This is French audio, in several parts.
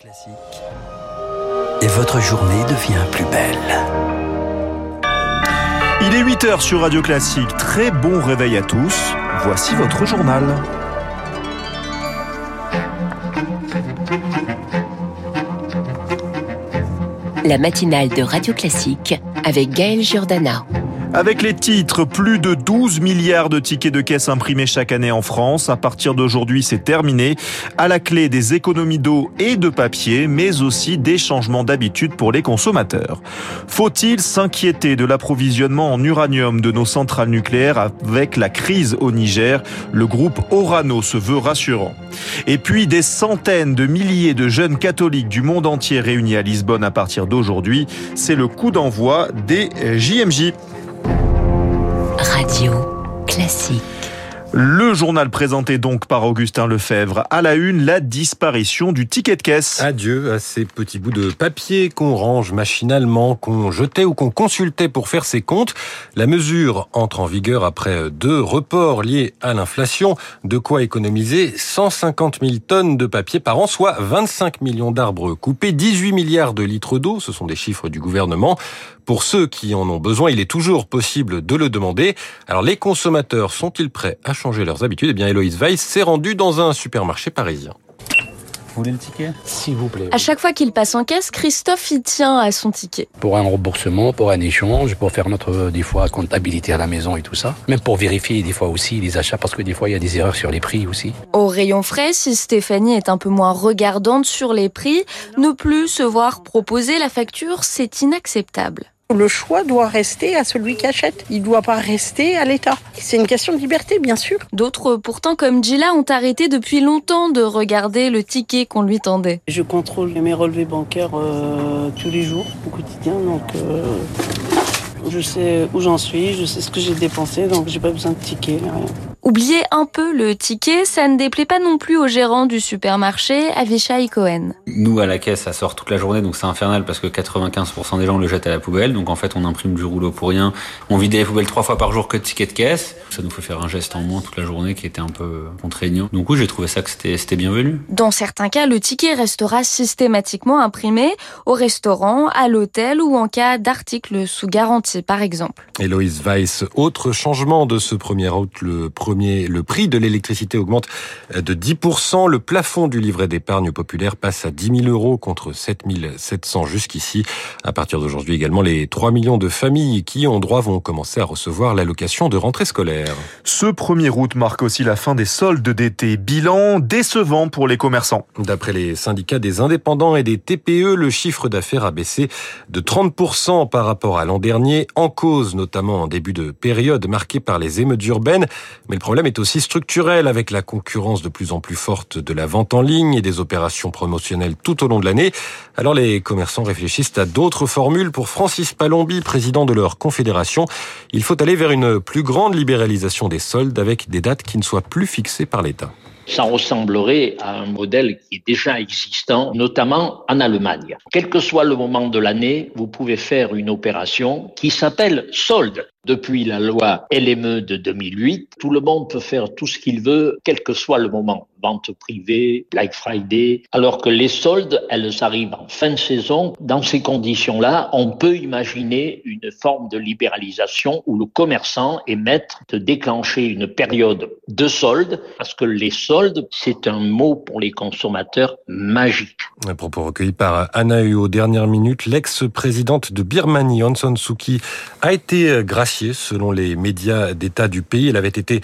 Classique. Et votre journée devient plus belle. Il est 8h sur Radio Classique. Très bon réveil à tous. Voici votre journal. La matinale de Radio Classique avec Gaël Giordana. Avec les titres, plus de 12 milliards de tickets de caisse imprimés chaque année en France. À partir d'aujourd'hui, c'est terminé. À la clé des économies d'eau et de papier, mais aussi des changements d'habitude pour les consommateurs. Faut-il s'inquiéter de l'approvisionnement en uranium de nos centrales nucléaires avec la crise au Niger? Le groupe Orano se veut rassurant. Et puis des centaines de milliers de jeunes catholiques du monde entier réunis à Lisbonne à partir d'aujourd'hui. C'est le coup d'envoi des JMJ. Radio Classique. Le journal présenté donc par Augustin Lefebvre. À la une, la disparition du ticket de caisse. Adieu à ces petits bouts de papier qu'on range machinalement, qu'on jetait ou qu'on consultait pour faire ses comptes. La mesure entre en vigueur après deux reports liés à l'inflation. De quoi économiser 150 000 tonnes de papier par an, soit 25 millions d'arbres coupés, 18 milliards de litres d'eau. Ce sont des chiffres du gouvernement. Pour ceux qui en ont besoin, il est toujours possible de le demander. Alors les consommateurs sont-ils prêts à changer leurs habitudes Eh bien Héloïse Weiss s'est rendue dans un supermarché parisien. Vous voulez le ticket S'il vous plaît. À chaque fois qu'il passe en caisse, Christophe y tient à son ticket. Pour un remboursement, pour un échange, pour faire notre, des fois, comptabilité à la maison et tout ça. Même pour vérifier des fois aussi les achats, parce que des fois, il y a des erreurs sur les prix aussi. Au rayon frais, si Stéphanie est un peu moins regardante sur les prix, ne plus se voir proposer la facture, c'est inacceptable. Le choix doit rester à celui qui achète. Il ne doit pas rester à l'État. C'est une question de liberté, bien sûr. D'autres, pourtant, comme Gila, ont arrêté depuis longtemps de regarder le ticket qu'on lui tendait. Je contrôle mes relevés bancaires euh, tous les jours, au quotidien, donc euh, je sais où j'en suis, je sais ce que j'ai dépensé, donc j'ai pas besoin de ticket, rien. Oublier un peu le ticket, ça ne déplaît pas non plus au gérant du supermarché, Avishai Cohen. Nous, à la caisse, ça sort toute la journée, donc c'est infernal parce que 95% des gens le jettent à la poubelle. Donc en fait, on imprime du rouleau pour rien. On vide les poubelles trois fois par jour que de tickets de caisse. Ça nous fait faire un geste en moins toute la journée qui était un peu contraignant. Donc oui, j'ai trouvé ça que c'était bienvenu. Dans certains cas, le ticket restera systématiquement imprimé au restaurant, à l'hôtel ou en cas d'article sous garantie, par exemple. Héloïse Weiss, autre changement de ce 1er août, le premier, le prix de l'électricité augmente de 10%. Le plafond du livret d'épargne populaire passe à 10 000 euros contre 7 700 jusqu'ici. À partir d'aujourd'hui également, les 3 millions de familles qui ont droit vont commencer à recevoir l'allocation de rentrée scolaire. Ce 1er août marque aussi la fin des soldes d'été. Bilan décevant pour les commerçants. D'après les syndicats des indépendants et des TPE, le chiffre d'affaires a baissé de 30% par rapport à l'an dernier, en cause notamment en début de période marquée par les émeutes urbaines. Mais le problème est aussi structurel avec la concurrence de plus en plus forte de la vente en ligne et des opérations promotionnelles tout au long de l'année. Alors les commerçants réfléchissent à d'autres formules. Pour Francis Palombi, président de leur confédération, il faut aller vers une plus grande libéralisation des soldes avec des dates qui ne soient plus fixées par l'État ça ressemblerait à un modèle qui est déjà existant, notamment en Allemagne. Quel que soit le moment de l'année, vous pouvez faire une opération qui s'appelle solde. Depuis la loi LME de 2008, tout le monde peut faire tout ce qu'il veut, quel que soit le moment. Vente privée, Black Friday, alors que les soldes, elles arrivent en fin de saison. Dans ces conditions-là, on peut imaginer une forme de libéralisation où le commerçant est maître de déclencher une période de soldes, parce que les soldes, c'est un mot pour les consommateurs magique. Un propos recueilli par Anna Huo, dernière minute, l'ex-présidente de Birmanie, Suu Kyi, a été graciée selon les médias d'État du pays. Elle avait été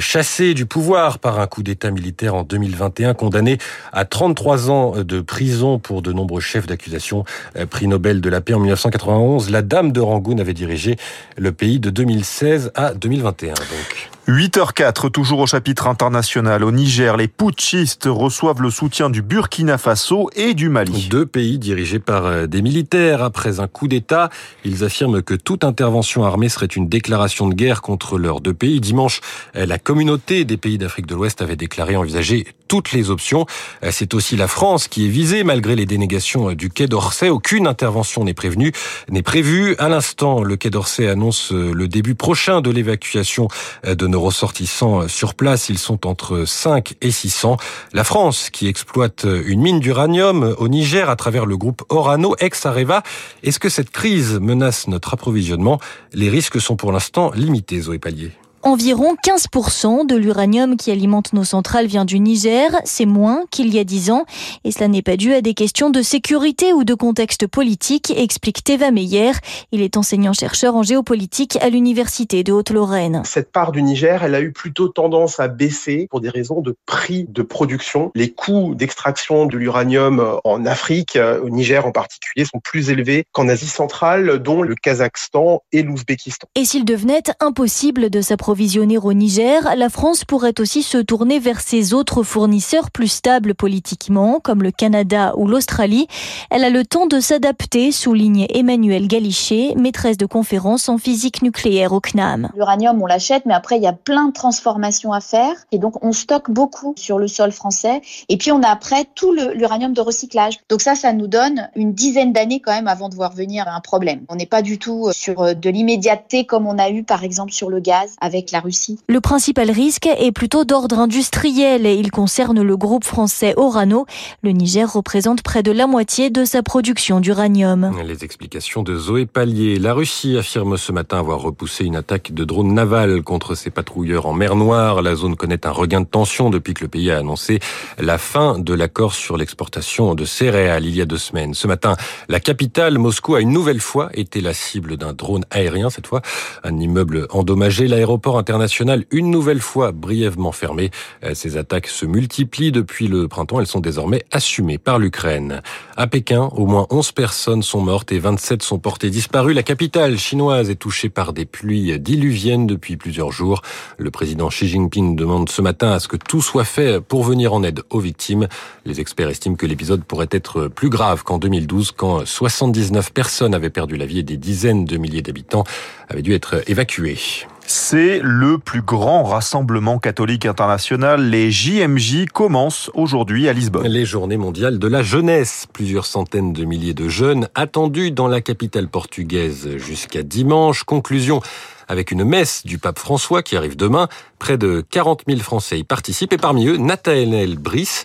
chassée du pouvoir par un coup d'État militaire en 2021, condamnée à 33 ans de prison pour de nombreux chefs d'accusation. Prix Nobel de la paix en 1991, la dame de Rangoon avait dirigé le pays de 2016 à 2021. Donc. 8h04, toujours au chapitre international. Au Niger, les putschistes reçoivent le soutien du Burkina Faso et du Mali. Deux pays dirigés par des militaires. Après un coup d'État, ils affirment que toute intervention armée serait une déclaration de guerre contre leurs deux pays. Dimanche, la communauté des pays d'Afrique de l'Ouest avait déclaré envisager toutes les options. C'est aussi la France qui est visée malgré les dénégations du Quai d'Orsay. Aucune intervention n'est prévenue, n'est prévue. À l'instant, le Quai d'Orsay annonce le début prochain de l'évacuation de nos ressortissants sur place. Ils sont entre 5 et 600. La France qui exploite une mine d'uranium au Niger à travers le groupe Orano, ex-Areva. Est-ce que cette crise menace notre approvisionnement? Les risques sont pour l'instant limités, Zoé Pallier. Environ 15% de l'uranium qui alimente nos centrales vient du Niger. C'est moins qu'il y a 10 ans. Et cela n'est pas dû à des questions de sécurité ou de contexte politique, explique Teva Meyer. Il est enseignant-chercheur en géopolitique à l'Université de Haute-Lorraine. Cette part du Niger, elle a eu plutôt tendance à baisser pour des raisons de prix de production. Les coûts d'extraction de l'uranium en Afrique, au Niger en particulier, sont plus élevés qu'en Asie centrale, dont le Kazakhstan et l'Ouzbékistan. Et s'il devenait impossible de s'approvisionner approvisionner au Niger, la France pourrait aussi se tourner vers ses autres fournisseurs plus stables politiquement, comme le Canada ou l'Australie. Elle a le temps de s'adapter, souligne Emmanuel Galichet, maîtresse de conférence en physique nucléaire au CNAM. L'uranium, on l'achète, mais après, il y a plein de transformations à faire. Et donc, on stocke beaucoup sur le sol français. Et puis, on a après tout l'uranium de recyclage. Donc ça, ça nous donne une dizaine d'années quand même avant de voir venir un problème. On n'est pas du tout sur de l'immédiateté comme on a eu, par exemple, sur le gaz avec la Russie. Le principal risque est plutôt d'ordre industriel et il concerne le groupe français Orano. Le Niger représente près de la moitié de sa production d'uranium. Les explications de Zoé Pallier. La Russie affirme ce matin avoir repoussé une attaque de drone naval contre ses patrouilleurs en mer Noire. La zone connaît un regain de tension depuis que le pays a annoncé la fin de l'accord sur l'exportation de céréales il y a deux semaines. Ce matin, la capitale, Moscou, a une nouvelle fois été la cible d'un drone aérien, cette fois un immeuble endommagé. L'aéroport international une nouvelle fois brièvement fermé. Euh, ces attaques se multiplient depuis le printemps. Elles sont désormais assumées par l'Ukraine. À Pékin, au moins 11 personnes sont mortes et 27 sont portées disparues. La capitale chinoise est touchée par des pluies diluviennes depuis plusieurs jours. Le président Xi Jinping demande ce matin à ce que tout soit fait pour venir en aide aux victimes. Les experts estiment que l'épisode pourrait être plus grave qu'en 2012 quand 79 personnes avaient perdu la vie et des dizaines de milliers d'habitants avaient dû être évacués. C'est le plus grand rassemblement catholique international. Les JMJ commencent aujourd'hui à Lisbonne. Les journées mondiales de la jeunesse. Plusieurs centaines de milliers de jeunes attendus dans la capitale portugaise jusqu'à dimanche. Conclusion avec une messe du pape François qui arrive demain. Près de 40 000 Français y participent et parmi eux, Nathanaël Brice.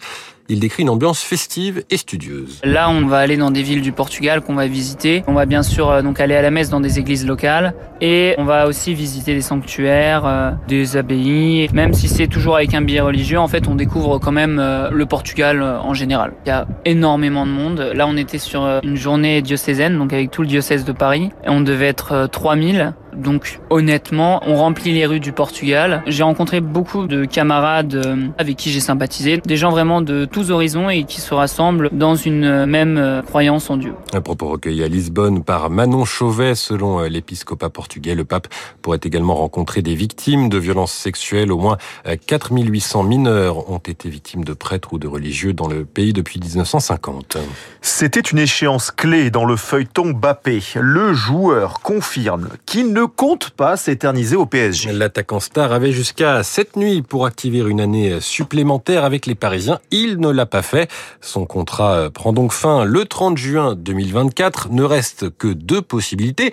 Il décrit une ambiance festive et studieuse. Là, on va aller dans des villes du Portugal qu'on va visiter. On va bien sûr euh, donc aller à la messe dans des églises locales et on va aussi visiter des sanctuaires, euh, des abbayes. Même si c'est toujours avec un billet religieux, en fait, on découvre quand même euh, le Portugal en général. Il y a énormément de monde. Là, on était sur une journée diocésaine, donc avec tout le diocèse de Paris. Et on devait être 3000. Donc honnêtement, on remplit les rues du Portugal. J'ai rencontré beaucoup de camarades avec qui j'ai sympathisé, des gens vraiment de tous horizons et qui se rassemblent dans une même croyance en Dieu. Un propos recueilli à Lisbonne par Manon Chauvet, selon l'épiscopat portugais, le pape pourrait également rencontrer des victimes de violences sexuelles. Au moins 4800 mineurs ont été victimes de prêtres ou de religieux dans le pays depuis 1950. C'était une échéance clé dans le feuilleton Bappé. Le joueur confirme qu'il ne compte pas s'éterniser au PSG. L'attaquant star avait jusqu'à cette nuit pour activer une année supplémentaire avec les Parisiens. Il ne l'a pas fait. Son contrat prend donc fin le 30 juin 2024. Ne reste que deux possibilités.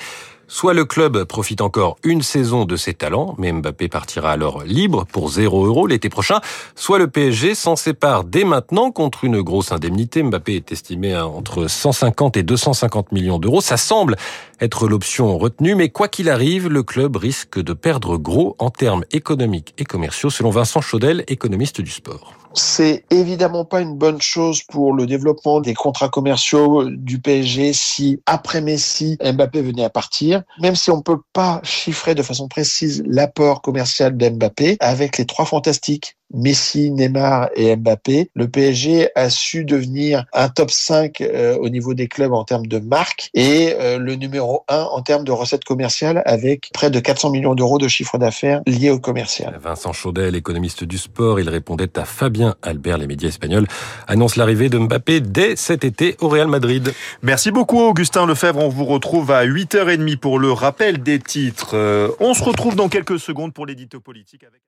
Soit le club profite encore une saison de ses talents, mais Mbappé partira alors libre pour 0 euros l'été prochain, soit le PSG s'en sépare dès maintenant contre une grosse indemnité. Mbappé est estimé à entre 150 et 250 millions d'euros. Ça semble être l'option retenue, mais quoi qu'il arrive, le club risque de perdre gros en termes économiques et commerciaux, selon Vincent Chaudel, économiste du sport. C'est évidemment pas une bonne chose pour le développement des contrats commerciaux du PSG si après Messi, Mbappé venait à partir. Même si on peut pas chiffrer de façon précise l'apport commercial d'Mbappé avec les trois fantastiques Messi, Neymar et Mbappé, le PSG a su devenir un top 5 euh, au niveau des clubs en termes de marque et euh, le numéro 1 en termes de recettes commerciales avec près de 400 millions d'euros de chiffre d'affaires liés au commercial. Vincent Chaudel, économiste du sport, il répondait à Fabien Albert, les médias espagnols annoncent l'arrivée de Mbappé dès cet été au Real Madrid. Merci beaucoup Augustin Lefebvre, on vous retrouve à 8h30 pour le rappel des titres. Euh, on se retrouve dans quelques secondes pour l'édito politique avec